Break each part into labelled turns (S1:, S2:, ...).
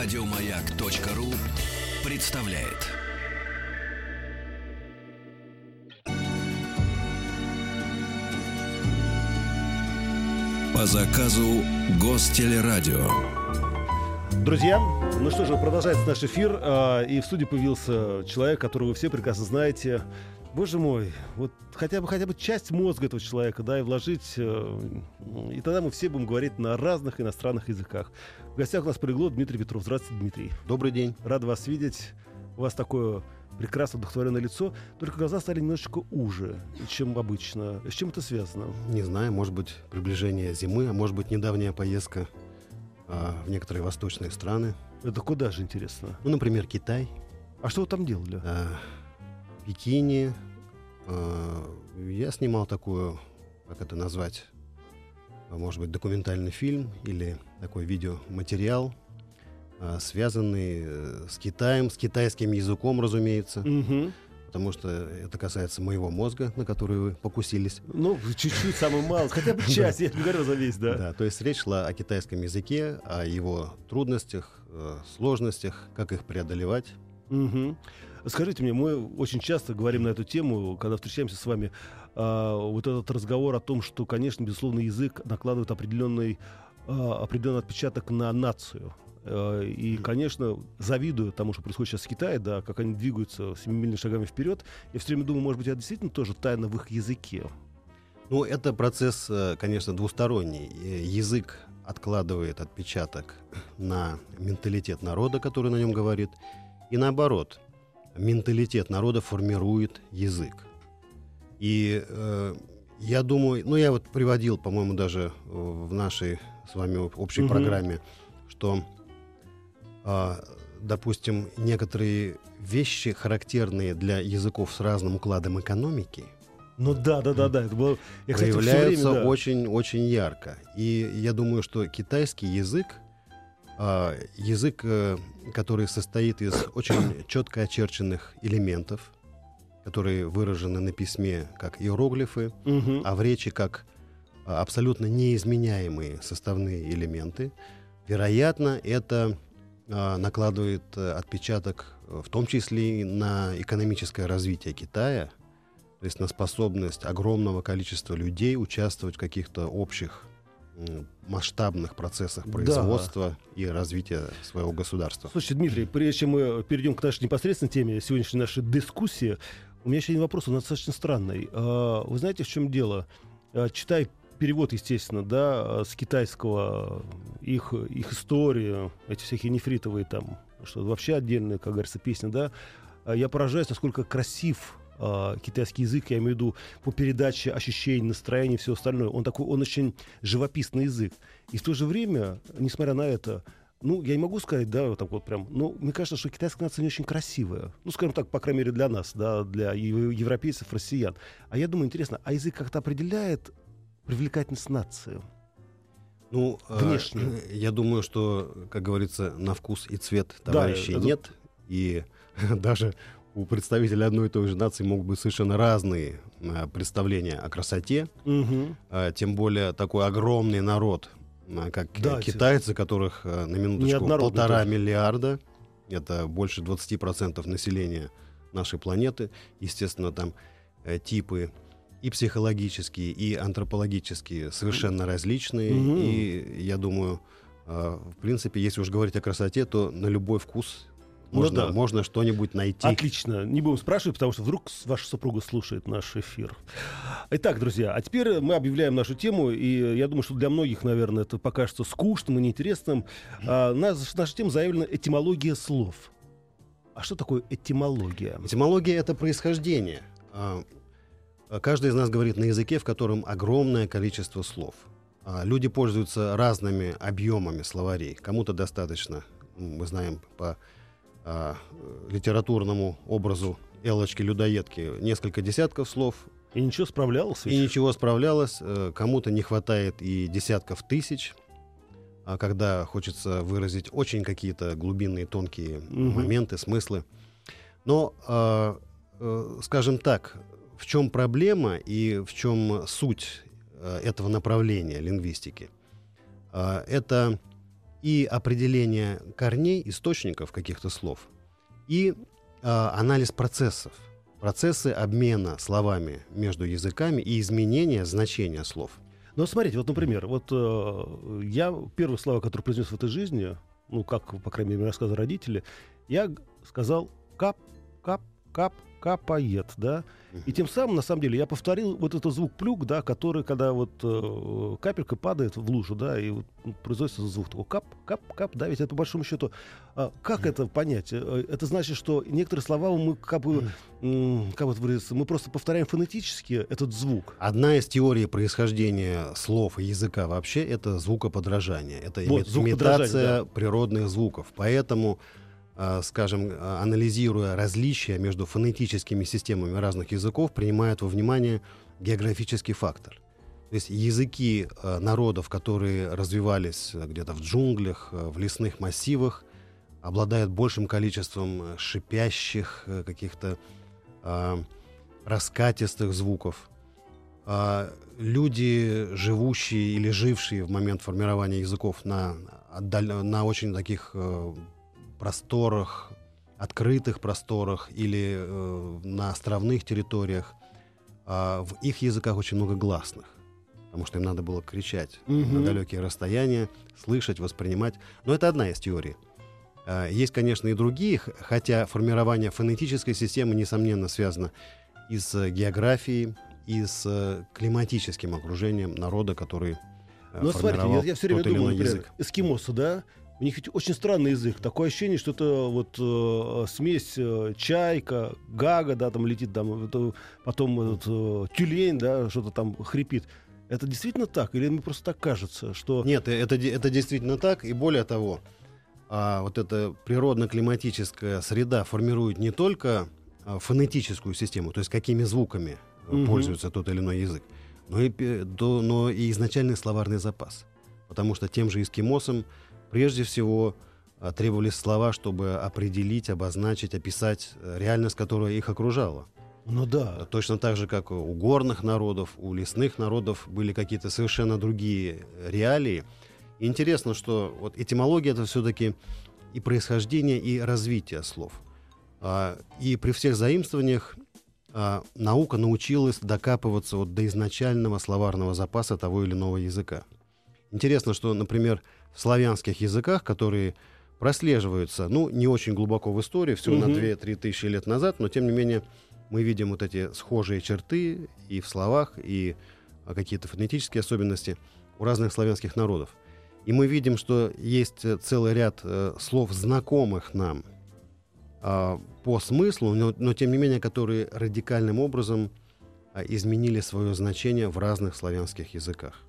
S1: Радиомаяк.ру представляет. По заказу Гостелерадио.
S2: Друзья, ну что же, продолжается наш эфир, а, и в студии появился человек, которого вы все прекрасно знаете. Боже мой, вот хотя бы хотя бы часть мозга этого человека, да, и вложить, э, и тогда мы все будем говорить на разных иностранных языках. В гостях у нас прилегло Дмитрий Петров. Здравствуйте, Дмитрий.
S3: Добрый день.
S2: Рад вас видеть. У вас такое прекрасно удовлетворенное лицо, только глаза стали немножечко уже, чем обычно. С чем это связано?
S3: Не знаю, может быть, приближение зимы, а может быть, недавняя поездка а, в некоторые восточные страны.
S2: Это куда же, интересно?
S3: Ну, например, Китай.
S2: А что вы там делали?
S3: А, Пекине. А, я снимал такую, как это назвать, а, может быть, документальный фильм или такой видеоматериал, а, связанный э, с Китаем, с китайским языком, разумеется.
S2: Угу.
S3: Потому что это касается моего мозга, на который вы покусились.
S2: Ну, чуть-чуть, самый мало, хотя бы часть, я не говорю за весь, да.
S3: Да, то есть речь шла о китайском языке, о его трудностях, э, сложностях, как их преодолевать.
S2: Угу. Скажите мне, мы очень часто говорим на эту тему, когда встречаемся с вами, а, вот этот разговор о том, что, конечно, безусловно, язык накладывает определенный, а, определенный отпечаток на нацию. А, и, конечно, завидую тому, что происходит сейчас в Китае, да, как они двигаются семимильными шагами вперед. Я все время думаю, может быть, я действительно тоже тайна в их языке.
S3: Ну, это процесс, э, конечно, двусторонний. Э, Язык откладывает отпечаток на менталитет народа, который на нем говорит, и наоборот, менталитет народа формирует язык. И э, я думаю, ну я вот приводил, по-моему, даже э, в нашей с вами общей
S2: Мгм.
S3: программе, что, а, допустим, некоторые вещи, характерные для языков с разным укладом экономики,
S2: Ну да, да, да, да. Это было, я, кстати,
S3: проявляются
S2: да.
S3: очень-очень ярко. И я думаю, что китайский язык, язык, э, который состоит из очень четко очерченных элементов, которые выражены на письме как иероглифы,
S2: Мгм.
S3: а в речи как а, абсолютно неизменяемые составные элементы, вероятно, это а, накладывает э, отпечаток э, в том числе и на экономическое развитие Китая, то есть на способность огромного количества людей участвовать в каких-то общих масштабных процессах
S2: Да.
S3: производства и развития своего государства.
S2: Слушайте, Дмитрий, прежде чем мы перейдем к нашей непосредственной теме сегодняшней нашей дискуссии, у меня еще один вопрос, он достаточно странный. А, Вы знаете, в чем дело? А, Читая перевод, естественно, да, а, с китайского, их, их историю, эти всякие нефритовые там, что вообще отдельная, как говорится, песня, да, я поражаюсь, насколько красив а, китайский язык, я имею в виду по передаче ощущений, настроений и все остальное. Он такой, он очень живописный язык. И в то же время, несмотря на это, ну, я не могу сказать, да, вот так вот прям, но мне кажется, что китайская нация не очень красивая. Ну, скажем так, по крайней мере, для нас, да, для ев- европейцев, россиян. А я думаю, интересно, а язык как-то определяет привлекательность нации?
S3: Ну, э,
S2: Внешне.
S3: я думаю, что, как говорится, на вкус и цвет
S2: Да,
S3: товарищей
S2: это-
S3: нет. И даже у представителей одной и той же нации могут быть совершенно разные э, представления о красоте.
S2: Мгм.
S3: А, Тем более такой огромный народ, а, как
S2: Да,
S3: э, китайцы, которых э, на минуточку полтора
S2: тоже.
S3: миллиарда. Это больше 20% населения нашей планеты. Естественно, там э, типы и психологические, и антропологические совершенно различные.
S2: Мгм.
S3: И я думаю, э, в принципе, если уж говорить о красоте, то на любой вкус
S2: Ну
S3: можно,
S2: да.
S3: можно что-нибудь найти.
S2: Отлично. Не будем спрашивать, потому что вдруг ваша супруга слушает наш эфир. Итак, друзья, а теперь мы объявляем нашу тему, и я думаю, что для многих, наверное, это покажется скучным и неинтересным. А, наш- наша тема заявлена «Этимология слов». А что такое этимология?
S3: Этимология — это происхождение. А, Каждый из нас говорит на языке, в котором огромное количество слов. А, Люди пользуются разными объемами словарей. Кому-то достаточно, мы знаем по э, литературному образу Элочки-людоедки несколько десятков слов,
S2: И ничего справлялся?
S3: и ничего справлялось. Э, Кому-то не хватает и десятков тысяч, а когда хочется выразить очень какие-то глубинные, тонкие
S2: Мгм.
S3: моменты, смыслы. Но, э, э, скажем так, в чем проблема и в чем суть э, этого направления лингвистики? Э, это и определение корней, источников каких-то слов, и э, анализ процессов, процессы обмена словами между языками и изменения значения слов.
S2: Ну, смотрите, вот, например, вот э, я первые слова, которые произнес в этой жизни, ну, как, по крайней мере, рассказывали родители, я сказал кап, кап, кап, капает, да. И тем самым, на самом деле, я повторил вот этот звук плюк, да, который, когда вот э, капелька падает в лужу, да, и вот производится звук такой кап, кап, кап, да, ведь это по большому счету, э, как это понять? Э, это значит, что некоторые слова мы как бы, как вот выразиться, мы просто повторяем фонетически этот звук.
S3: Одна из теорий происхождения слов и языка вообще это звукоподражание, это
S2: Вот,
S3: имитация природных звуков, поэтому скажем, э, анализируя различия между фонетическими системами разных языков, принимают во внимание географический фактор. То есть языки э, народов, которые развивались э, где-то в джунглях, э, в лесных массивах, обладают большим количеством э, шипящих, э, каких-то э, раскатистых звуков. А люди, живущие или жившие в момент формирования языков на, на очень таких э, просторах, открытых просторах или э, на островных территориях, а в их языках очень много гласных, потому что им надо было кричать
S2: Мгм.
S3: на далекие расстояния, слышать, воспринимать. Но это одна из теорий. А, Есть, конечно, и другие, хотя формирование фонетической системы, несомненно, связано и с географией, и с э, климатическим окружением народа, который э,
S2: Ну, смотрите, я, я все время
S3: иной
S2: например,
S3: язык.
S2: эскимосы, да, у них ведь очень странный язык. Такое ощущение, что это вот э, смесь э, чайка, гага, да, там летит, там, это потом этот, э, тюлень, да, что-то там хрипит. Это действительно так? Или мне просто так кажется, что...
S3: Нет, э, это, это действительно так. И более того, а, вот эта природно-климатическая среда формирует не только а, фонетическую систему, то есть какими звуками э,
S2: Мгм.
S3: пользуется тот или иной язык, но и, до- но и изначальный словарный запас. Потому что тем же эскимосам прежде всего а, требовались слова, чтобы определить, обозначить, описать э, реальность, которая их окружала.
S2: Ну да.
S3: Точно так же, как у горных народов, у лесных народов были какие-то совершенно другие реалии. И интересно, что вот этимология это все-таки и происхождение, и развитие слов. А, И при всех заимствованиях а, наука научилась докапываться вот до изначального словарного запаса того или иного языка. Интересно, что, например, в славянских языках, которые прослеживаются, ну, не очень глубоко в истории, всего на
S2: Мгм.
S3: 2-3 тысячи лет назад, но тем не менее мы видим вот эти схожие черты и в словах, и а, какие-то фонетические особенности у разных славянских народов. И мы видим, что есть э, целый ряд э, слов, знакомых нам а, по смыслу, но, но тем не менее, которые радикальным образом а, изменили свое значение в разных славянских языках.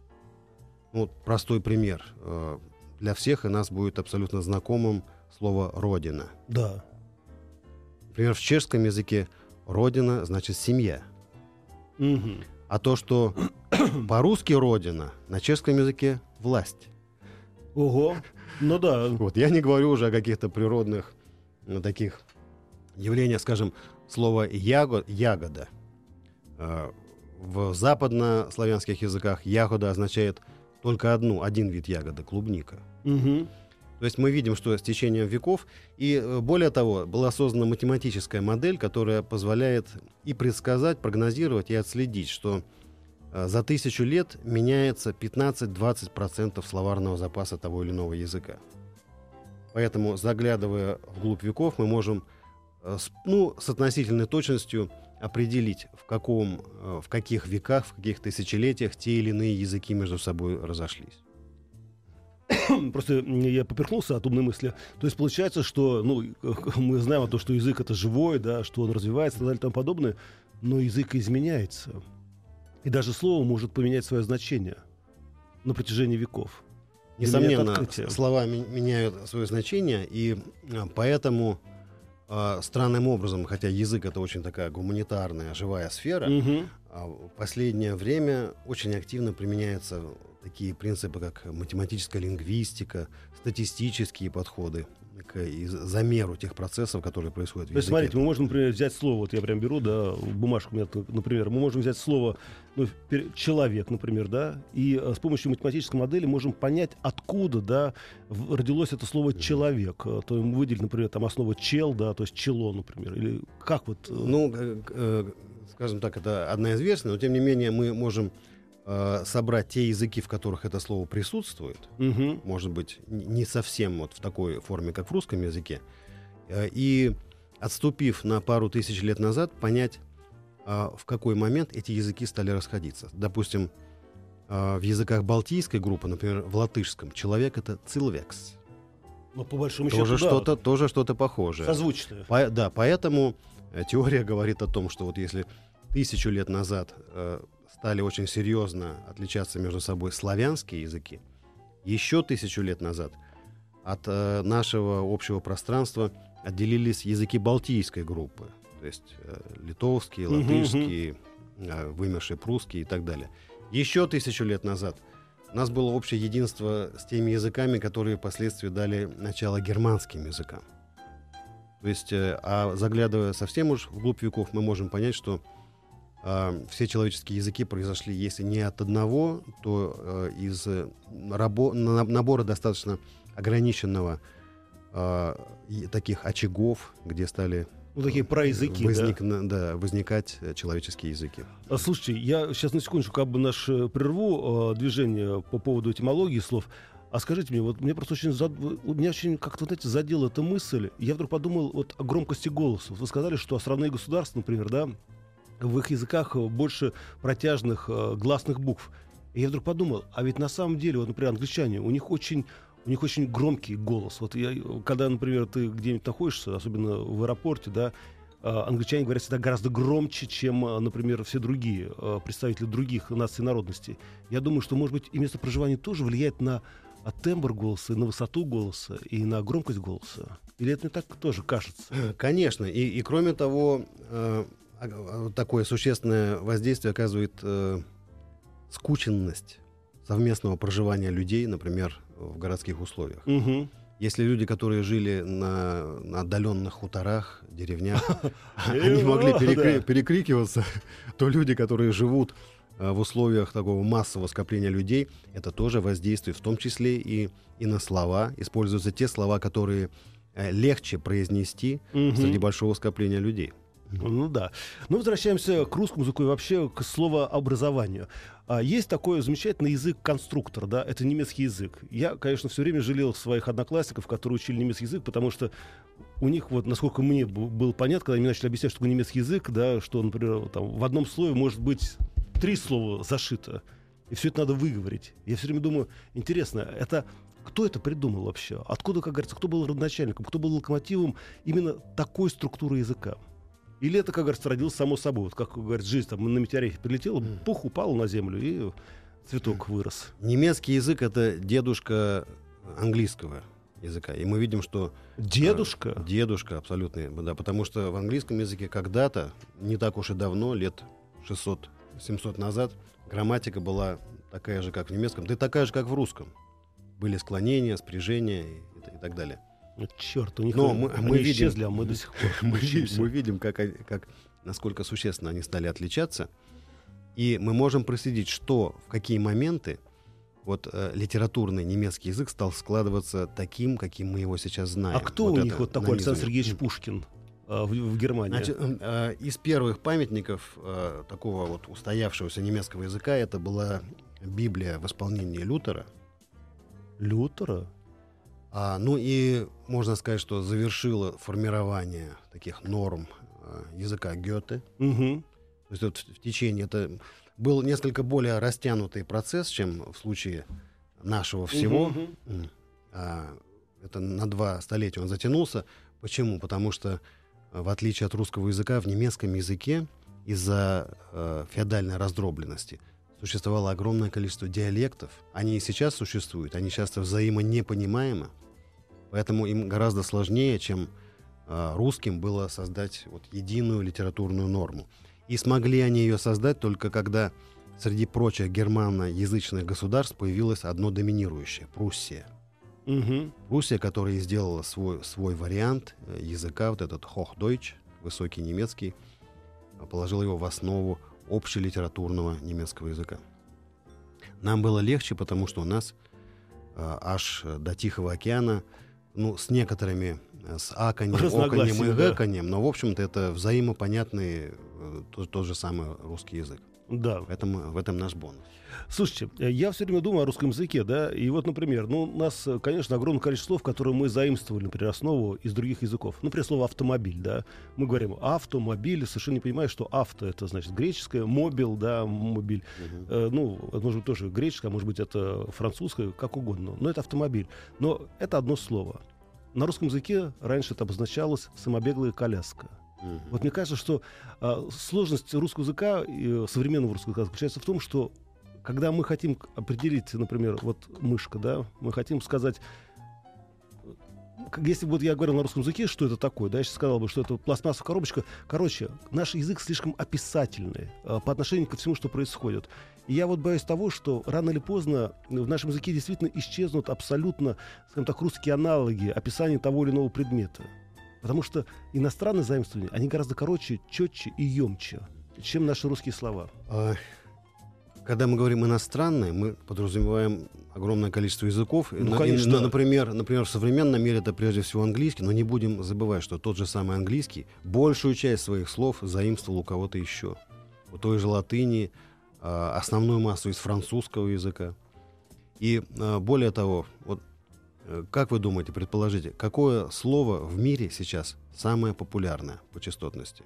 S3: Ну, Вот простой пример. Э, Для всех и нас будет абсолютно знакомым слово «родина».
S2: Да.
S3: Например, в чешском языке «родина» значит «семья».
S2: Мгм.
S3: А то, что по-русски «родина», на чешском языке «власть».
S2: Ого. Ну да.
S3: Вот, я не говорю уже о каких-то природных ну, таких явлениях, скажем, слово яго, ягода. Э, В западнославянских языках ягода означает только одну, один вид ягоды, клубника.
S2: Мгм.
S3: То есть мы видим, что с течением веков, и э, более того, была создана математическая модель, которая позволяет и предсказать, прогнозировать и отследить, что э, за тысячу лет меняется 15-20% словарного запаса того или иного языка. Поэтому, заглядывая вглубь веков, мы можем э, ну, с относительной точностью определить, в, каком, э, в каких веках, в каких тысячелетиях те или иные языки между собой разошлись.
S2: Просто я поперхнулся от умной мысли. То есть получается, что ну, мы знаем о том, что язык это живой, да, что он развивается и так далее и тому подобное, но язык изменяется. И даже слово может поменять свое значение на протяжении веков.
S3: Несомненно, слова меняют свое значение, и а, поэтому а, странным образом, хотя язык это очень такая гуманитарная, живая сфера, а в последнее время очень активно применяется такие принципы, как математическая лингвистика, статистические подходы к замеру тех процессов, которые происходят в
S2: То есть, смотрите, мы можем, например, взять слово, вот я прям беру, да, бумажку, например, мы можем взять слово ну, человек, например, да, и э, с помощью математической модели можем понять, откуда, да, родилось это слово человек. Э, то мы выделили, например, там основа чел, да, то есть чело, например, или как вот... Э,
S3: ну, скажем так, это одна из версий, но тем не менее мы можем э, собрать те языки, в которых это слово присутствует, угу. может быть, не совсем вот в такой форме, как в русском языке, э, и отступив на пару тысяч лет назад, понять, э, в какой момент эти языки стали расходиться. Допустим, э, в языках балтийской группы, например, в латышском, человек это цилвекс.
S2: Но по большому
S3: тоже
S2: счету,
S3: что-то, да, тоже что-то похожее.
S2: Созвучное.
S3: По, да, поэтому теория говорит о том, что вот если тысячу лет назад э, стали очень серьезно отличаться между собой славянские языки, еще тысячу лет назад от э, нашего общего пространства отделились языки балтийской группы, то есть э, литовские, латышские, э, вымершие прусские и так далее. Еще тысячу лет назад у нас было общее единство с теми языками, которые впоследствии дали начало германским языкам. То есть, э, а заглядывая совсем уж вглубь веков, мы можем понять, что э, все человеческие языки произошли, если не от одного, то э, из рабо- набора достаточно ограниченного э, таких очагов, где стали
S2: ну, такие проязыки,
S3: возник, да? Да, возникать человеческие языки.
S2: А, слушайте, я сейчас на секундочку как бы наш э, прерву э, движение по поводу этимологии слов. А скажите мне, вот мне просто очень, зад... меня очень как-то, знаете, задела эта мысль. Я вдруг подумал вот о громкости голоса. Вы сказали, что островные государства, например, да, в их языках больше протяжных э, гласных букв. И я вдруг подумал, а ведь на самом деле, вот, например, англичане, у них очень у них очень громкий голос. Вот я, когда, например, ты где-нибудь находишься, особенно в аэропорте, да, э, англичане говорят всегда гораздо громче, чем, э, например, все другие представители других наций и народностей. Я думаю, что, может быть, и место проживания тоже влияет на тембр голоса, на высоту голоса, и на громкость голоса. Или это не так тоже кажется?
S3: Конечно. И, и кроме того, такое существенное воздействие оказывает э, скученность совместного проживания людей, например, в городских условиях. Угу. Если люди, которые жили на, на отдаленных хуторах, деревнях, они могли перекрикиваться, то люди, которые живут э, в условиях такого массового скопления людей, это тоже воздействие, в том числе и, и на слова. Используются те слова, которые э, легче произнести среди большого скопления людей.
S2: Ну да. Ну, возвращаемся к русскому языку и вообще к словообразованию. А, есть такой замечательный язык конструктор, да, это немецкий язык. Я, конечно, все время жалел своих одноклассников, которые учили немецкий язык, потому что у них, вот, насколько мне было понятно, когда они начали объяснять, что такое немецкий язык, да, что, например, там, в одном слове может быть три слова зашито, и все это надо выговорить. Я все время думаю, интересно, это кто это придумал вообще? Откуда, как говорится, кто был родоначальником, кто был локомотивом именно такой структуры языка? Или это, как говорится, родилось само собой. Вот как говорит, жизнь там на метеорите прилетела, пух упал на землю, и цветок вырос.
S3: Немецкий язык — это дедушка английского языка. И мы видим, что...
S2: Дедушка?
S3: Э, дедушка, абсолютно, да. Потому что в английском языке когда-то, не так уж и давно, лет 600-700 назад, грамматика была такая же, как в немецком, да и такая же, как в русском. Были склонения, спряжения и, и так далее.
S2: Ну, черт, у них Но мы, мы видим, исчезли, а мы до сих пор
S3: мы, мы видим, как, как, насколько существенно они стали отличаться. И мы можем проследить, что в какие моменты вот э, литературный немецкий язык стал складываться таким, каким мы его сейчас знаем.
S2: А кто
S3: вот
S2: у них вот такой Александр Сергеевич Пушкин? Э, в, в Германии. Значит,
S3: э, из первых памятников э, такого вот устоявшегося немецкого языка это была Библия в исполнении Лютера.
S2: Лютера?
S3: А, ну и можно сказать, что завершило формирование таких норм а, языка Гёте. Угу. То есть вот в течение это был несколько более растянутый процесс, чем в случае нашего всего. Угу. А, это на два столетия он затянулся. Почему? Потому что в отличие от русского языка в немецком языке из-за э, феодальной раздробленности существовало огромное количество диалектов. Они и сейчас существуют, они часто взаимонепонимаемы. Поэтому им гораздо сложнее, чем э, русским было создать вот единую литературную норму. И смогли они ее создать только когда среди прочих германоязычных государств появилось одно доминирующее — Пруссия.
S2: Мгм.
S3: Пруссия, которая сделала свой, свой вариант э, языка, вот этот Hochdeutsch, высокий немецкий, э, положила его в основу общелитературного немецкого языка. Нам было легче, потому что у нас э, аж до Тихого океана, ну, с некоторыми, э, с
S2: Разногласия,
S3: оканьем и
S2: да.
S3: гэканьем, но, в общем-то, это взаимопонятный э, тот, тот же самый русский язык.
S2: Да.
S3: В этом, в этом наш бонус.
S2: Слушайте, э, я все время думаю о русском языке, да, и вот, например, ну, у нас, э, конечно, огромное количество слов, которые мы заимствовали, например, основу из других языков. Например, слово автомобиль, да. Мы говорим автомобиль, совершенно не понимая, что авто это значит греческое, мобил, да, мобиль. Э, ну, это может быть тоже греческое, а может быть это французское, как угодно. Но это автомобиль. Но это одно слово. На русском языке раньше это обозначалось самобеглая коляска.
S3: Мгм.
S2: Вот мне кажется, что а, сложность русского языка, э, современного русского языка, заключается в том, что когда мы хотим определить, например, вот мышка, да, мы хотим сказать, э, если бы вот я говорил на русском языке, что это такое, да, я сейчас сказал бы, что это пластмассовая коробочка. Короче, наш язык слишком описательный э, по отношению ко всему, что происходит. И я вот боюсь того, что рано или поздно в нашем языке действительно исчезнут абсолютно, скажем так, русские аналоги описания того или иного предмета. Потому что иностранные заимствования, они гораздо короче, четче и емче, чем наши русские слова.
S3: Когда мы говорим иностранные, мы подразумеваем огромное количество языков.
S2: Ну, конечно.
S3: на- например, например, в современном мире это прежде всего английский, но не будем забывать, что тот же самый английский большую часть своих слов заимствовал у кого-то еще. У той же латыни, а, основную массу из французского языка. И а, более того, вот как вы думаете, предположите, какое слово в мире сейчас самое популярное по частотности?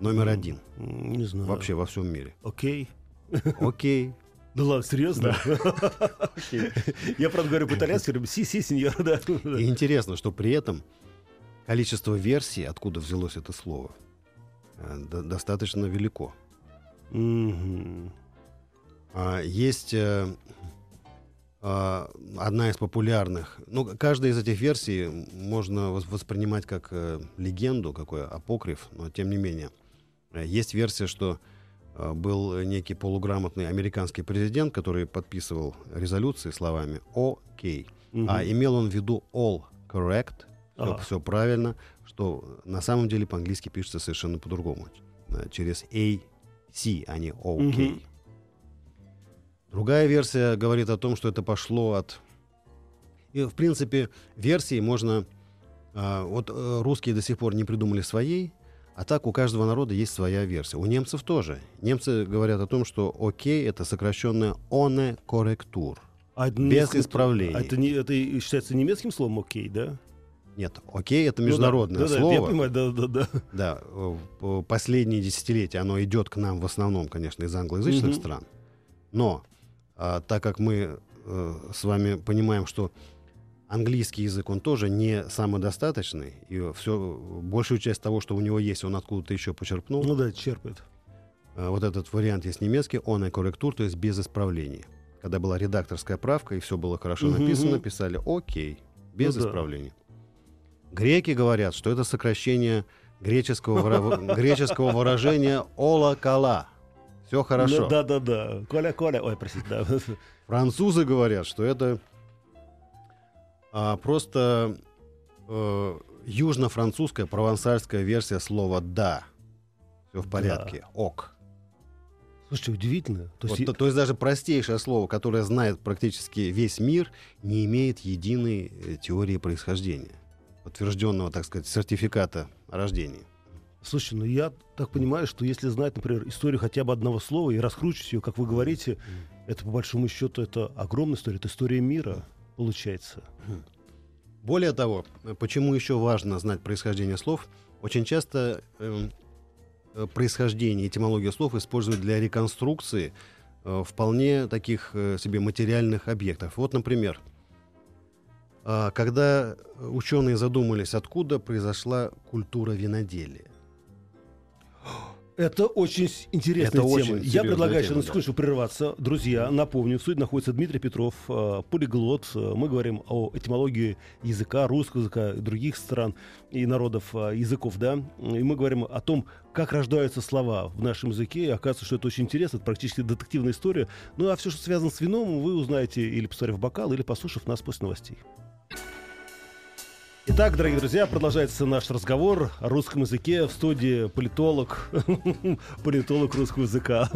S3: Номер один.
S2: М, Не знаю.
S3: Вообще во всем мире.
S2: Окей.
S3: Окей.
S2: Да ладно, серьезно? Я, правда, говорю по-итальянски, говорю, си, си, сеньор, да.
S3: И интересно, что при этом количество версий, откуда взялось это слово, э, до- достаточно велико. А, Есть э, одна из популярных. Ну, каждая из этих версий можно вос- воспринимать как э, легенду, какой апокриф, но тем не менее. Э, Есть версия, что э, был некий полуграмотный американский президент, который подписывал резолюции словами «Окей».
S2: Мгм.
S3: А имел он в виду all correct, все,
S2: Ага.
S3: правильно, что на самом деле по-английски пишется совершенно по-другому. Через A, C, а не OK.
S2: Мгм.
S3: Другая версия говорит о том, что это пошло от... И, в принципе, версии можно... а, вот э, русские до сих пор не придумали своей, а так у каждого народа есть своя версия. У немцев тоже. Немцы говорят о том, что «окей» — это сокращенное «оне корректур».
S2: А это
S3: без исправлений.
S2: а это, не, это считается немецким словом окей, да?
S3: Нет, «окей» — это
S2: Ну да,
S3: международное
S2: да, да,
S3: слово.
S2: Я понимаю, да, да, да.
S3: Да, э, последние десятилетия оно идет к нам в основном, конечно, из англоязычных
S2: Мгм.
S3: стран. Но а, так как мы э, с вами понимаем, что английский язык, он тоже не самодостаточный, и все, большую часть того, что у него есть, он откуда-то еще почерпнул.
S2: Ну да, черпает.
S3: А, вот этот вариант есть немецкий, он и корректур, то есть без исправлений. Когда была редакторская правка, и все было хорошо
S2: Мгм,
S3: написано, писали «окей», без
S2: Ну да.
S3: исправлений. Греки говорят, что это сокращение греческого, греческого выражения «ола-кала». Все хорошо.
S2: Ну, да, да, да. Коля, Коля. Ой, простите, да.
S3: Французы говорят, что это а, просто э, южно-французская провансальская версия слова «да». Все в
S2: Да.
S3: порядке. «Ок».
S2: Слушайте, удивительно. То
S3: Вот
S2: есть,
S3: то, то есть даже простейшее слово, которое знает практически весь мир, не имеет единой э, теории происхождения, подтвержденного, так сказать, сертификата о рождении.
S2: Слушай, ну я так понимаю, что если знать, например, историю хотя бы одного слова и раскручивать ее, как вы говорите, это по большому счету это огромная история, это история мира, получается.
S3: Более того, э, почему еще важно знать происхождение слов? Очень часто эм, э, происхождение, этимологию слов используют для реконструкции э, вполне таких э, себе материальных объектов. Вот, например, а, когда ученые задумались, откуда произошла культура виноделия.
S2: Это очень интересная
S3: Это
S2: тема.
S3: очень
S2: Я предлагаю
S3: тема,
S2: сейчас на
S3: да.
S2: секундочку прерваться. Друзья, напомню, в студии находится Дмитрий Петров, э, полиглот. Э, Мы говорим о этимологии языка, русского языка других стран и народов э, языков, да. И мы говорим о том, как рождаются слова в нашем языке. И оказывается, что это очень интересно, это практически детективная история. Ну а все, что связано с вином, вы узнаете или посмотрев бокал, или послушав нас после новостей. Итак, дорогие друзья, продолжается наш разговор о русском языке в студии политолог, политолог русского языка,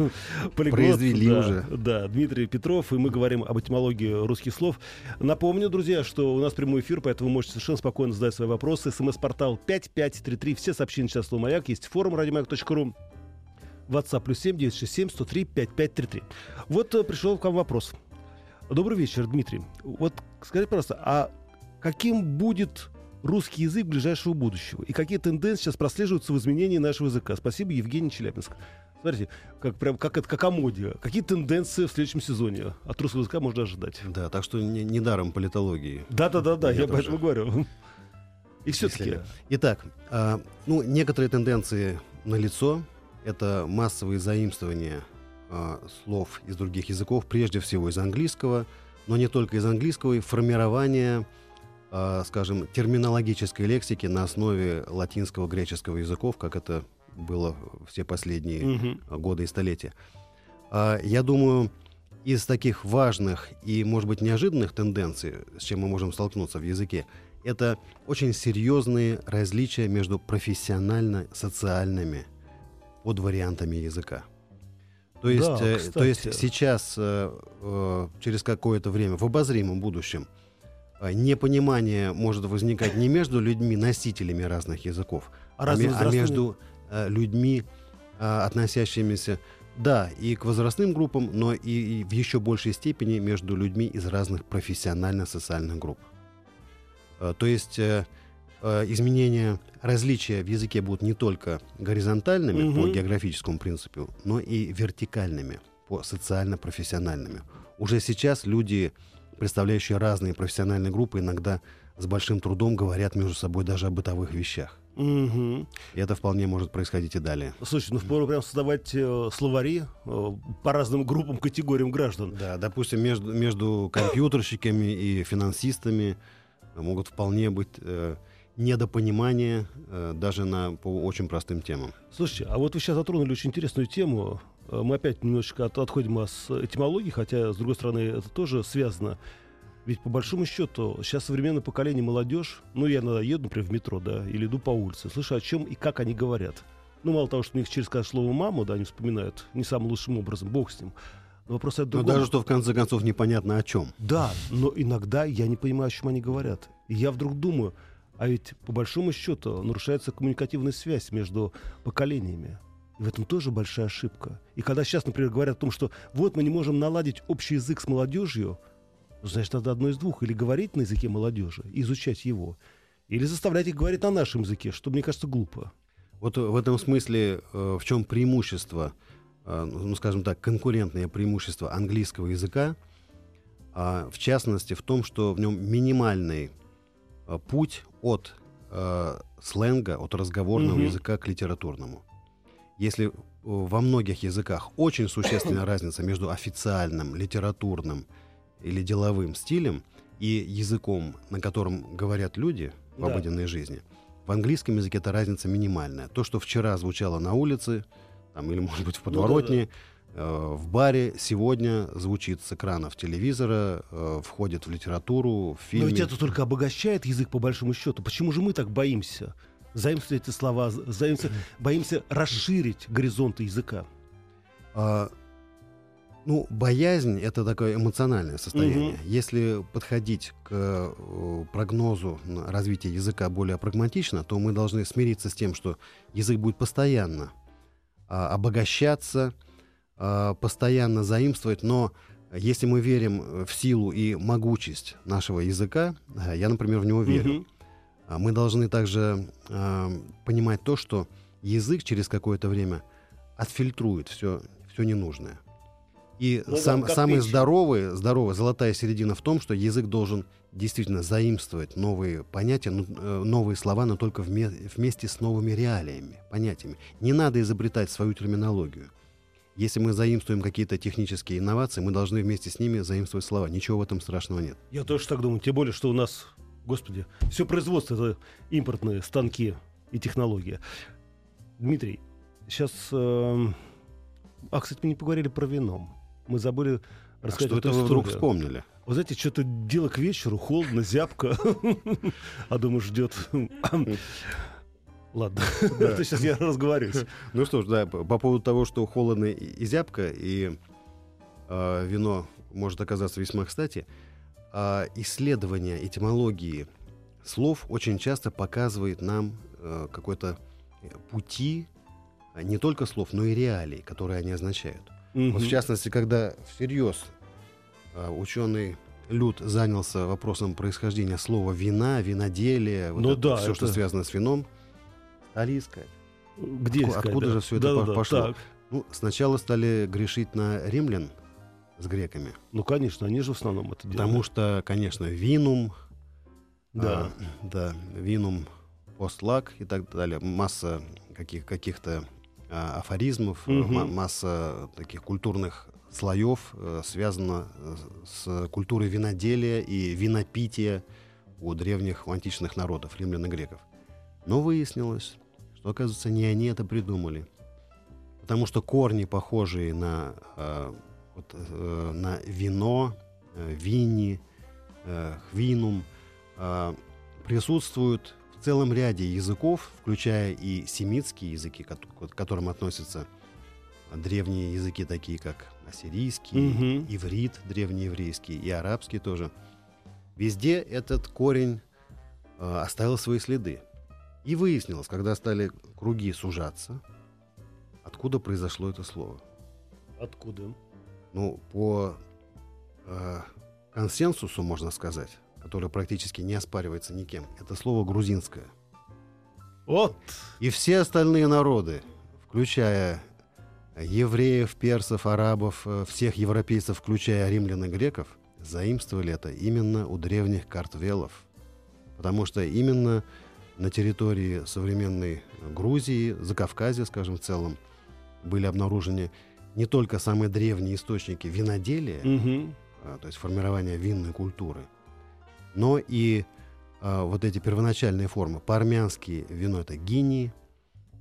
S2: полиглот,
S3: Произвели
S2: да,
S3: уже.
S2: Да, Дмитрий Петров, и мы говорим об этимологии русских слов. Напомню, друзья, что у нас прямой эфир, поэтому вы можете совершенно спокойно задать свои вопросы. СМС-портал 5533, все сообщения сейчас слово «Маяк», есть форум радиомаяк.ру, WhatsApp плюс 7 967 103 5533. Вот э, пришел к вам вопрос. Добрый вечер, Дмитрий. Вот скажите, пожалуйста, а каким будет русский язык ближайшего будущего? И какие тенденции сейчас прослеживаются в изменении нашего языка? Спасибо, Евгений Челябинск. Смотрите, как, прям, как, это, как о моде. Какие тенденции в следующем сезоне от русского языка можно ожидать?
S3: Да, так что не- недаром политологии.
S2: Да-да-да-да, я
S3: Я
S2: поэтому говорю. И все-таки...
S3: Итак, а, ну, некоторые тенденции налицо. Это массовые заимствования а, слов из других языков, прежде всего из английского, но не только из английского, и формирование, скажем, терминологической лексики на основе латинского, греческого языков, как это было все последние
S2: Мгм.
S3: года и столетия. А, Я думаю, из таких важных и, может быть, неожиданных тенденций, с чем мы можем столкнуться в языке, это очень серьезные различия между профессионально-социальными подвариантами языка. То есть,
S2: Да,
S3: э, то есть сейчас, э, э, через какое-то время, в обозримом будущем, непонимание может возникать не между людьми, носителями разных языков,
S2: А
S3: а, а между э, людьми, а, относящимися, да, и к возрастным группам, но и, и в еще большей степени между людьми из разных профессионально-социальных групп. Э, То есть э, э, изменения, различия в языке будут не только горизонтальными по
S2: Мгм.
S3: географическому принципу, но и вертикальными по социально-профессиональными. Уже сейчас люди, представляющие разные профессиональные группы, иногда с большим трудом говорят между собой даже о бытовых вещах.
S2: Мгм.
S3: И это вполне может происходить и далее.
S2: Слушай, ну впору прям создавать э, словари э, по разным группам, категориям граждан.
S3: Да, допустим, между, между компьютерщиками и финансистами могут вполне быть э, недопонимания э, даже на, по очень простым темам.
S2: Слушайте, а вот вы сейчас затронули очень интересную тему. Э, Мы опять немножечко от- отходим от этимологии, хотя, с другой стороны, это тоже связано. Ведь по большому счету сейчас современное поколение молодежь, ну я иногда еду, например, в метро, да, или иду по улице, слышу, о чем и как они говорят. Ну, мало того, что у них через каждое слово «мама», да, они вспоминают не самым лучшим образом, бог с ним. Но вопрос это
S3: Но
S2: другом.
S3: даже что в конце концов непонятно о чем.
S2: Да, но иногда я не понимаю, о чем они говорят. И я вдруг думаю, а ведь по большому счету нарушается коммуникативная связь между поколениями. И в этом тоже большая ошибка. И когда сейчас, например, говорят о том, что вот мы не можем наладить общий язык с молодежью, ну, значит, надо одно из двух. Или говорить на языке молодежи, изучать его, или заставлять их говорить на нашем языке, что, мне кажется, глупо.
S3: Вот в этом смысле э, в чем преимущество, э, ну, скажем так, конкурентное преимущество английского языка, а, в частности в том, что в нем минимальный э, путь от э, сленга, от разговорного
S2: Мгм.
S3: языка к литературному. Если э, во многих языках очень существенная разница между официальным, литературным или деловым стилем и языком, на котором говорят люди в
S2: Да.
S3: обыденной жизни, в английском языке эта разница минимальная. То, что вчера звучало на улице, там, или, может быть, в
S2: Ну
S3: подворотне, э, в баре, сегодня звучит с экранов телевизора, э, входит в литературу, в
S2: Но
S3: фильме.
S2: ведь это только обогащает язык по большому счету. Почему же мы так боимся? Заимствовать эти слова, заимствовать, боимся расширить горизонты языка.
S3: А, ну, боязнь это такое эмоциональное состояние.
S2: Мгм.
S3: Если подходить к э, прогнозу развития языка более прагматично, то мы должны смириться с тем, что язык будет постоянно а, обогащаться, а, постоянно заимствовать, но если мы верим в силу и могучесть нашего языка, а, я, например, в него верю.
S2: Мгм.
S3: А Мы должны также а, понимать то, что язык через какое-то время отфильтрует все, все ненужное. И
S2: Ну да,
S3: сам,
S2: как
S3: самый
S2: печь.
S3: здоровый, здоровая золотая середина в том, что язык должен действительно заимствовать новые понятия, ну, э, новые слова, но только вме- вместе с новыми реалиями, понятиями. Не надо изобретать свою терминологию. Если мы заимствуем какие-то технические инновации, мы должны вместе с ними заимствовать слова. Ничего в этом страшного нет.
S2: Я тоже так думаю. Тем более, что у нас, господи, все производство это импортные станки и технологии. Дмитрий, сейчас... эм, А, кстати, мы не поговорили про вино. Мы забыли
S3: А
S2: рассказать
S3: что
S2: эту
S3: это вы вдруг вспомнили?
S2: Вы знаете, что-то дело к вечеру, холодно, зябко. А думаю, ждет. Ладно, это сейчас я разговариваюсь.
S3: Ну что ж, да, по, по поводу того, что холодно и, и зябко, и э, вино может оказаться весьма кстати, а исследование этимологии слов очень часто показывает нам э, какой-то э, пути а, не только слов, но и реалий, которые они означают. Вот в частности, когда всерьез а, ученый Люд занялся вопросом происхождения слова вина, виноделия, вот
S2: Ну
S3: это
S2: да,
S3: все, что
S2: это-
S3: связано с вином, стали искать.
S2: Где
S3: Отку-
S2: искать,
S3: откуда
S2: да?
S3: же всё это
S2: Да-да-да,
S3: пошло?
S2: так.
S3: Ну, сначала стали грешить на римлян с греками,
S2: Ну, конечно, они же в основном это делают.
S3: потому что, конечно, винум,
S2: Да.
S3: а, да, винум, постлак и так далее, масса каких, каких-то а, афоризмов, э,
S2: Мгм.
S3: ма- масса таких культурных слоев э, связана э, с культурой виноделия и винопития у древних, у античных народов, римлян и греков. Но выяснилось, что, оказывается, не они это придумали. Потому что корни, похожие на, э, вот, э, на вино, э, вини, э, хвинум, э, присутствуют в целом ряде языков, включая и семитские языки, кот- к которым относятся древние языки, такие как ассирийский,
S2: Мгм.
S3: иврит, древнееврейский, и арабский тоже. Везде этот корень э, оставил свои следы. И выяснилось, когда стали круги сужаться, откуда произошло это слово.
S2: Откуда?
S3: Ну, по э, консенсусу, можно сказать, который практически не оспаривается никем, это слово грузинское.
S2: Вот!
S3: И все остальные народы, включая евреев, персов, арабов, э, всех европейцев, включая римлян и греков, заимствовали это именно у древних картвелов. Потому что именно на территории современной Грузии, Закавказья, скажем, в целом, были обнаружены не только самые древние источники виноделия, а, то есть формирования винной культуры, но и а, вот эти первоначальные формы. По-армянски вино это гини,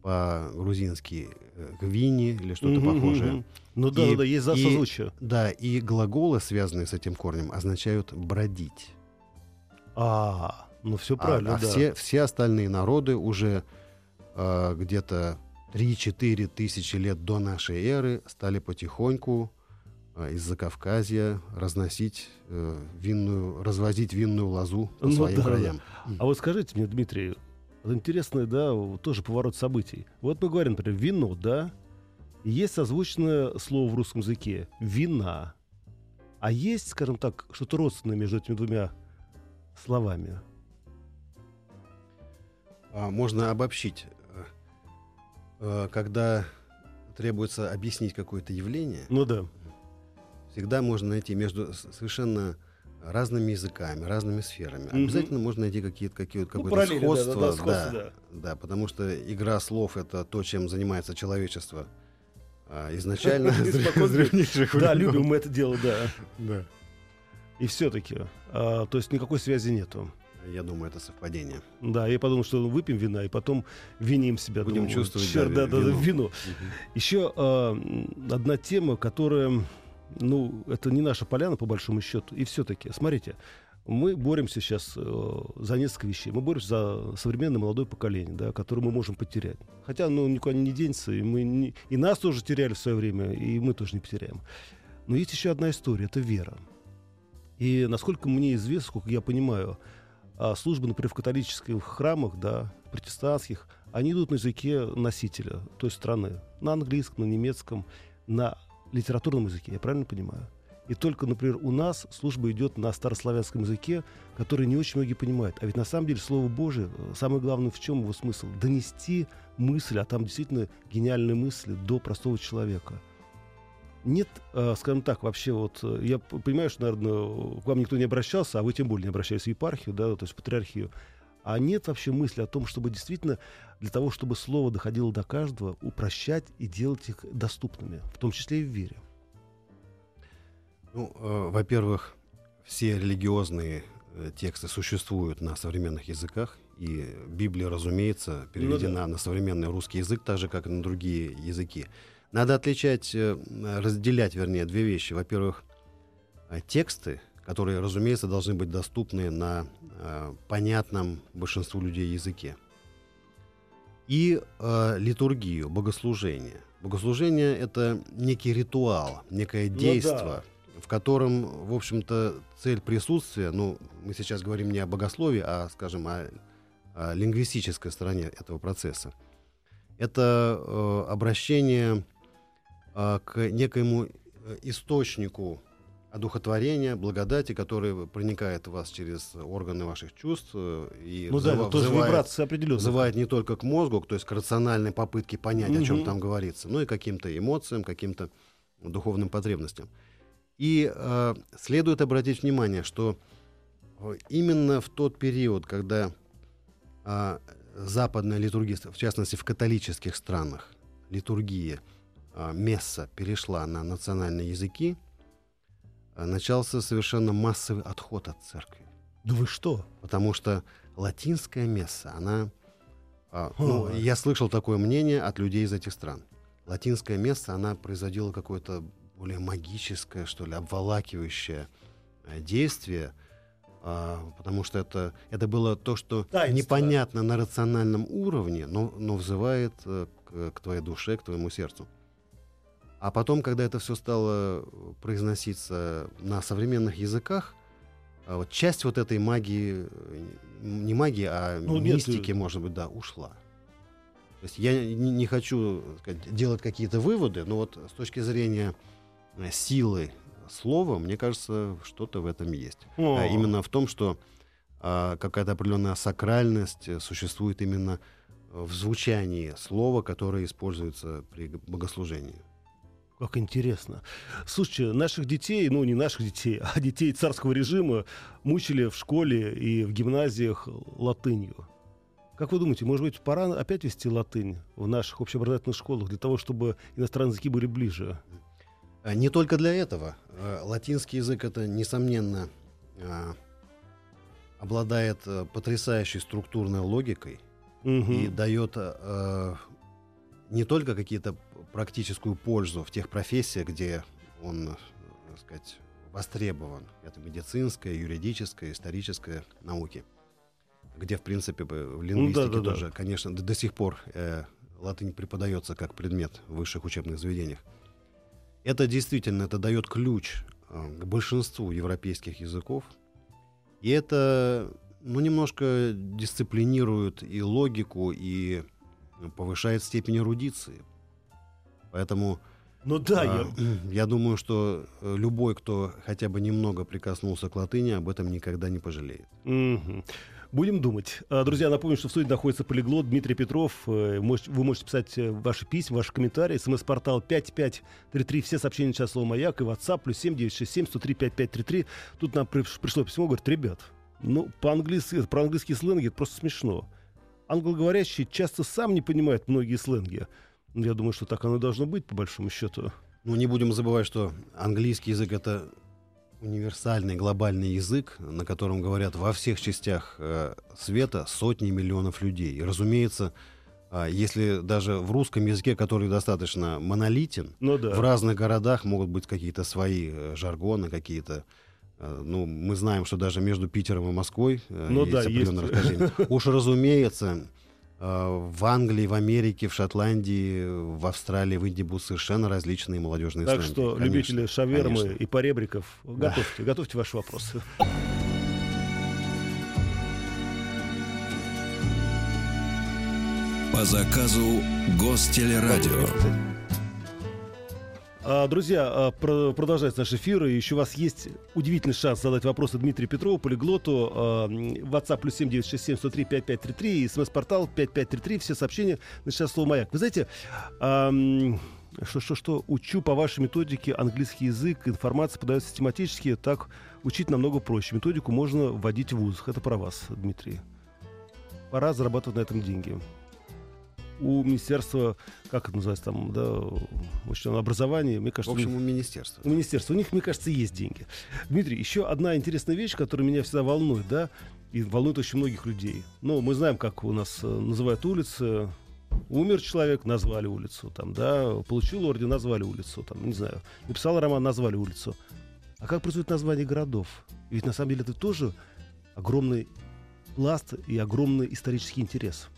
S3: по-грузински э, гвини или что-то
S2: Мгм,
S3: похожее.
S2: мгм. Ну да,
S3: И-
S2: да, есть за- созвучие.
S3: Да, и глаголы, связанные с этим корнем, означают бродить.
S2: А, ну все
S3: А-
S2: правильно,
S3: а
S2: да.
S3: все, все остальные народы уже а, где-то 3-4 тысячи лет до нашей эры стали потихоньку а, из Закавказья разносить э, винную, развозить винную лозу по
S2: Ну
S3: своим
S2: да, да.
S3: краям.
S2: А вот скажите мне, Дмитрий, вот интересный, да, тоже поворот событий. Вот мы говорим, например, вино, да, есть созвучное слово в русском языке – вина. А есть, скажем так, что-то родственное между этими двумя словами?
S3: А, Можно обобщить. Э, Когда требуется объяснить какое-то явление,
S2: Ну да.
S3: всегда можно найти между совершенно разными языками, разными сферами.
S2: Мгм.
S3: Обязательно можно найти какие-то, какие
S2: Ну,
S3: какое-то
S2: параллели, да, да,
S3: сходство.
S2: да, сходство, да.
S3: Да, потому что игра слов это то, чем занимается человечество а, изначально
S2: Да, любим мы это дело, да.
S3: Да.
S2: И все-таки, то есть никакой связи нету.
S3: Я думаю, это совпадение.
S2: Да, я подумал, что выпьем вина и потом виним себя.
S3: Будем
S2: Думаю,
S3: чувствовать,
S2: черт,
S3: да,
S2: да, да, да,
S3: вино.
S2: вино. Еще а, м, одна тема, которая, ну, это не наша поляна, по большому счету. И все-таки, смотрите, мы боремся сейчас э, за несколько вещей. Мы боремся за современное молодое поколение, да, которое мы можем потерять. Хотя, ну, никуда не денется, и, мы не- и нас тоже теряли в свое время, и мы тоже не потеряем. Но есть еще одна история, это вера. И насколько мне известно, сколько я понимаю, а, службы, например, в католических храмах, да, протестантских, они идут на языке носителя той страны. На английском, на немецком, на литературном языке, я правильно понимаю? И только, например, у нас служба идет на старославянском языке, который не очень многие понимают. А ведь на самом деле Слово Божие, э, самое главное в чем его смысл? Донести мысль, а там действительно гениальные мысли до простого человека. Нет, э, скажем так, вообще вот, э, я понимаю, что, наверное, к вам никто не обращался, а вы тем более не обращались в епархию, да, то есть в патриархию. А нет вообще мысли о том, чтобы действительно для того, чтобы слово доходило до каждого, упрощать и делать их доступными, в том числе и в вере.
S3: Ну, э, во-первых, все религиозные э, тексты существуют на современных языках, и Библия, разумеется, переведена на современный русский язык, так же, как и на другие языки. Надо отличать, э, разделять, вернее, две вещи. Во-первых, э, тексты, которые, разумеется, должны быть доступны на э, понятном большинству людей языке. И э, литургию, богослужение. Богослужение — это некий ритуал, некое
S2: Ну
S3: действие, в котором, в общем-то, цель присутствия, ну, мы сейчас говорим не о богословии, а, скажем, о, о лингвистической стороне этого процесса. Это э, обращение э, к некоему э, источнику одухотворения, благодати, который проникает в вас через органы ваших чувств э, и
S2: Ну да,
S3: взыва-
S2: это тоже
S3: взывает-
S2: вибрации определенные.
S3: вызывает не только к мозгу, то есть к рациональной попытке понять, о чем там говорится, но и каким-то эмоциям, каким-то духовным потребностям. И э, следует обратить внимание, что э, именно в тот период, когда э, западная литургия, в частности в католических странах, литургия месса перешла на национальные языки, э, начался совершенно массовый отход от церкви.
S2: Да вы что?
S3: Потому что латинская месса, она... а, ну, я слышал такое мнение от людей из этих стран. Латинская месса, она производила какое-то более магическое, что ли, обволакивающее э, действие, а, потому что это, это было то, что
S2: Таинство.
S3: непонятно на рациональном уровне, но, но взывает э, к, к твоей душе, к твоему сердцу. А потом, когда это все стало произноситься на современных языках, а вот часть вот этой магии, э, не магии, а
S2: Ну, нет,
S3: мистики,
S2: э,
S3: может быть, да, ушла. То есть я не, не хочу сказать, делать какие-то выводы, но вот с точки зрения э, силы слова, мне кажется, что-то в этом есть.
S2: О.
S3: А именно в том, что а, какая-то определенная сакральность э, существует именно э, в звучании слова, которое используется при богослужении.
S2: Как интересно. Слушайте, наших детей, ну не наших детей, а детей царского режима мучили в школе и в гимназиях латынью. Как вы думаете, может быть, пора опять вести латынь в наших общеобразовательных школах для того, чтобы иностранные языки были ближе?
S3: А Не только для этого. Э, Латинский язык это, несомненно, а, обладает потрясающей структурной логикой
S2: Мгм.
S3: и дает не только какие-то практическую пользу в тех профессиях, где он, э, так сказать, востребован. Это медицинская, юридическая, историческая науки. Где, в принципе, в лингвистике
S2: да-да-да.
S3: тоже, конечно, до, до сих пор э, латынь преподается как предмет в высших учебных заведениях. Это действительно, это дает ключ э, к большинству европейских языков. И это, ну, немножко дисциплинирует и логику, и повышает степень эрудиции. Поэтому
S2: Ну да,
S3: а,
S2: я...
S3: я думаю, что э, любой, кто хотя бы немного прикоснулся к латыни, об этом никогда не пожалеет.
S2: Мгм. Будем думать. А, Друзья, напомню, что в студии находится полиглот Дмитрий Петров. Э, Вы можете писать э, ваши письма, ваши комментарии. СМС-портал 5533. Все сообщения сейчас слово «Маяк» и WhatsApp плюс 7967 103 5533. Тут нам приш- пришло письмо, говорит, ребят, ну, по-английски, про английские сленги это просто смешно. Англоговорящие часто сам не понимают многие сленги. Ну, Я думаю, что так оно должно быть, по большому счету.
S3: Ну, не будем забывать, что английский язык — это универсальный глобальный язык, на котором говорят во всех частях э, света сотни миллионов людей. И, разумеется, а, если даже в русском языке, который достаточно монолитен,
S2: Ну да.
S3: в разных городах могут быть какие-то свои э, жаргоны, какие-то... э, Ну, мы знаем, что даже между Питером и Москвой э,
S2: Ну
S3: есть
S2: да,
S3: определенное
S2: есть.
S3: расхождение. Уж разумеется, э, в Англии, в Америке, в Шотландии, в Австралии, в Индии будут совершенно различные молодежные
S2: Так
S3: сленги.
S2: что,
S3: Конечно,
S2: любители шавермы
S3: конечно.
S2: и поребриков,
S3: Да.
S2: готовьте, готовьте ваши вопросы.
S1: По заказу Гостелерадио.
S2: А, Друзья, а, про- продолжается наш эфир. И еще у вас есть удивительный шанс задать вопросы Дмитрию Петрову, полиглоту. А, WhatsApp плюс 7967 103 5533 и смс-портал 5533. Все сообщения на сейчас слово «Маяк». Вы знаете, а, м, что-что-что, учу по вашей методике английский язык, информация подается систематически, так учить намного проще. Методику можно вводить в вузах. Это про вас, Дмитрий. Пора зарабатывать на этом деньги. У министерства, как это называется там, да, учебного образования, мне
S3: В
S2: кажется,
S3: общем, у министерства.
S2: у министерства. У них, мне кажется, есть деньги. Дмитрий, еще одна интересная вещь, которая меня всегда волнует, да, и волнует очень многих людей. Ну, мы знаем, как у нас э, называют улицы. Умер человек, назвали улицу, там, да, получил орден, назвали улицу, там, не знаю, написал роман, назвали улицу. А как происходит название городов? Ведь на самом деле это тоже огромный пласт и огромный исторический интерес.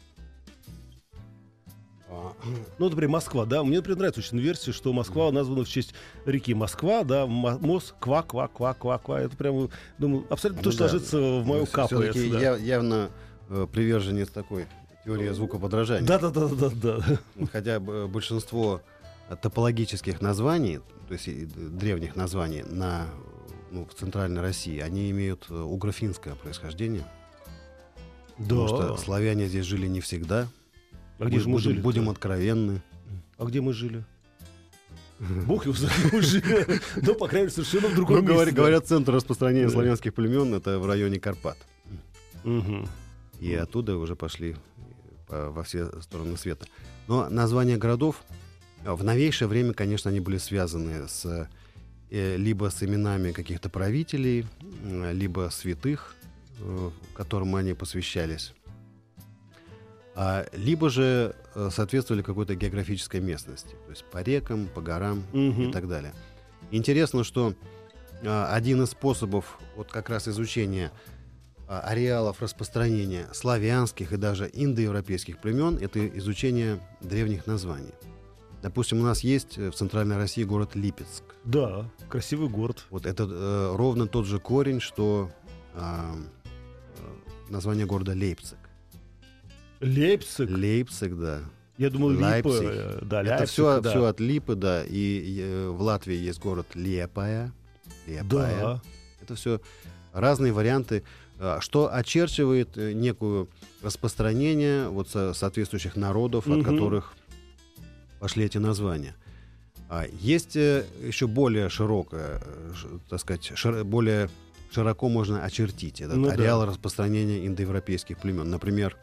S2: Ну, например, Москва, да. Мне, например, нравится очень версия, что Москва названа в честь реки Москва, да, Мо- мост, ква, ква, ква, ква, ква. Это прям, думаю, абсолютно то,
S3: Ну
S2: что
S3: да.
S2: ложится в мою
S3: ну,
S2: капу.
S3: всё-таки
S2: да.
S3: я- явно э, приверженец такой теории звукоподражания.
S2: Да, да, да, да, да.
S3: Хотя бы большинство э, топологических названий, то есть древних названий на, ну, в Центральной России, они имеют э, угрофинское происхождение. Потому что
S2: Да.
S3: славяне здесь жили не всегда.
S2: А где же мы
S3: будем,
S2: жили?
S3: будем откровенны.
S2: А где мы жили? Бог его знает, мы жили. Но, по крайней мере, совершенно в
S3: Ну,
S2: другом
S3: говорят,
S2: месте. да.
S3: говорят, центр распространения
S2: Да.
S3: славянских племен это в районе Карпат. И оттуда уже пошли э, во все стороны света. Но названия городов э, в новейшее время, конечно, они были связаны с э, либо с именами каких-то правителей, либо святых, которым они посвящались, а, либо же э, соответствовали какой-то географической местности, то есть по рекам, по горам и
S2: Мгм.
S3: так далее. Интересно, что а, один из способов вот как раз изучения а, ареалов распространения славянских и даже индоевропейских племен это изучение древних названий. Допустим, у нас есть э, в Центральной России город Липецк.
S2: Да, красивый город.
S3: Вот это э, ровно тот же корень, что э, название города Лейпциг.
S2: Лейпциг.
S3: Лейпциг, да.
S2: Я думал.
S3: Лейпциг.
S2: э, Да,
S3: это
S2: Лейпциг,
S3: все,
S2: да.
S3: все от Липы, да. И, э, в Латвии есть город Лепая. Лепая.
S2: Да.
S3: Это все разные варианты, а, что очерчивает э, некую распространение вот со- соответствующих народов,
S2: Мгм.
S3: от которых пошли эти названия. А, Есть еще более широкое, так сказать, шир- более широко можно очертить этот
S2: Ну да.
S3: ареал распространения индоевропейских племен. Например,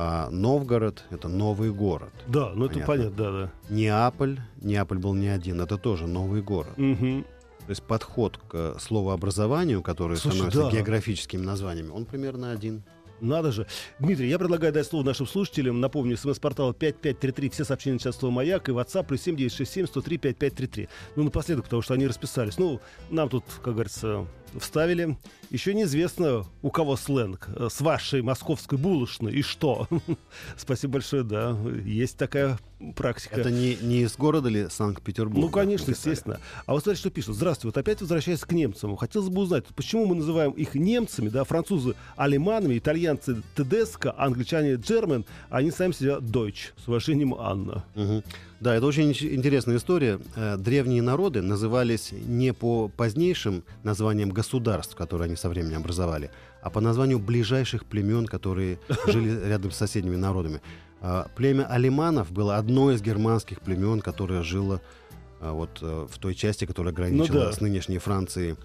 S3: а, Новгород — это новый город.
S2: Да, ну это
S3: Понятно.
S2: понятно, да, да.
S3: Неаполь, Неаполь был не один, это тоже новый город.
S2: Мгм.
S3: То есть подход к словообразованию, который
S2: Слушай,
S3: становится
S2: да.
S3: географическими названиями, он примерно один.
S2: Надо же. Дмитрий, я предлагаю дать слово нашим слушателям. Напомню, смс-портал 5533, все сообщения начальства «Маяк» и WhatsApp плюс 7967 103 5533. Ну, напоследок, потому что они расписались. Ну, нам тут, как говорится, вставили. Еще неизвестно, у кого сленг. Э, С вашей московской булочной. И что? Спасибо большое, да. Есть такая практика.
S3: Это не, не из города ли Санкт-Петербург?
S2: Ну, конечно, естественно. А вот смотрите, что пишут. Здравствуйте, вот опять возвращаясь к немцам. Хотелось бы узнать, почему мы называем их немцами, да, французы алеманами, итальянцы тедеско, англичане джермен, а они сами себя дойч. С уважением, Анна.
S3: Мгм. Да, это очень ин- интересная история. Э, Древние народы назывались не по позднейшим названиям государств, которые они со временем образовали, а по названию ближайших племен, которые жили рядом с соседними народами. А, Племя алиманов было одно из германских племен, которое жило а, вот э, в той части, которая граничила
S2: Ну да.
S3: с нынешней Францией.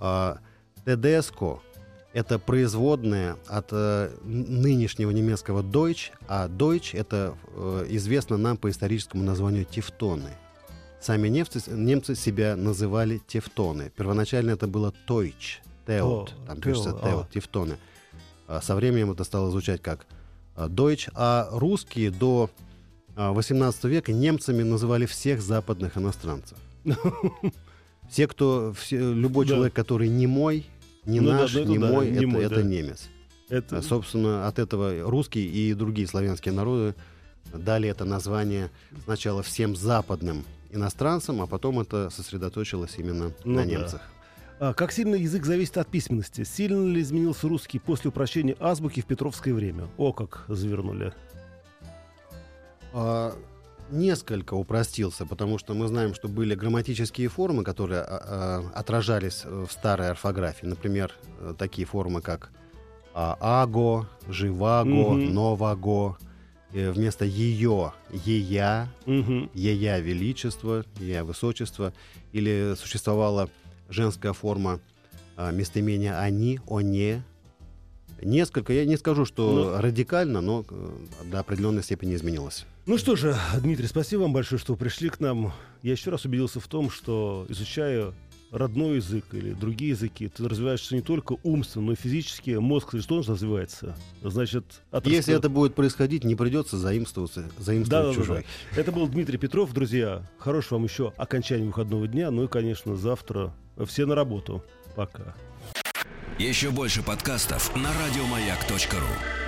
S3: А, Тедеско — это производная от э, нынешнего немецкого Deutsch, а Deutsch — это э, известно нам по историческому названию Тевтоны. Сами немцы, немцы себя называли Тевтоны. Первоначально это было Тойч, Теот,
S2: О,
S3: там пишется
S2: а.
S3: Теот, Тевтоны. А со временем это стало звучать как а, Deutsch, а русские до а, 18 века немцами называли всех западных иностранцев. Все, кто, все- любой
S2: Да.
S3: человек, который не мой, не
S2: Ну да,
S3: наш,
S2: ну это
S3: не
S2: да,
S3: мой, это,
S2: мой,
S3: это
S2: да.
S3: немец.
S2: Это...
S3: А, Собственно, от этого русские и другие славянские народы дали это название сначала всем западным иностранцам, а потом это сосредоточилось именно
S2: Ну
S3: на
S2: да.
S3: немцах.
S2: А как сильно язык зависит от письменности? Сильно ли изменился русский после упрощения азбуки в Петровское время? О, как завернули.
S3: А, несколько упростился, потому что мы знаем, что были грамматические формы, которые а, а, отражались э, в старой орфографии. Например, э, такие формы, как а, аго, живаго,
S2: Мгм.
S3: новаго. э, вместо ее, ея,
S2: Мгм.
S3: ея величество, ея высочество, или существовала женская форма а, местоимения они, оне. Несколько, я не скажу, что радикально, но э, до определенной степени изменилось.
S2: Ну что же, Дмитрий, спасибо вам большое, что пришли к нам. Я еще раз убедился в том, что изучая родной язык или другие языки, ты развиваешься не только умственно, но и физически. Мозг, кстати, тоже развивается. Значит, от
S3: Если это будет происходить, не придется заимствоваться, заимствовать
S2: Да, да, да,
S3: чужой.
S2: да. Это был Дмитрий Петров, друзья. Хорошего вам еще окончания выходного дня. Ну и, конечно, завтра все на работу. Пока.
S1: Еще больше подкастов на радиомаяк.ру.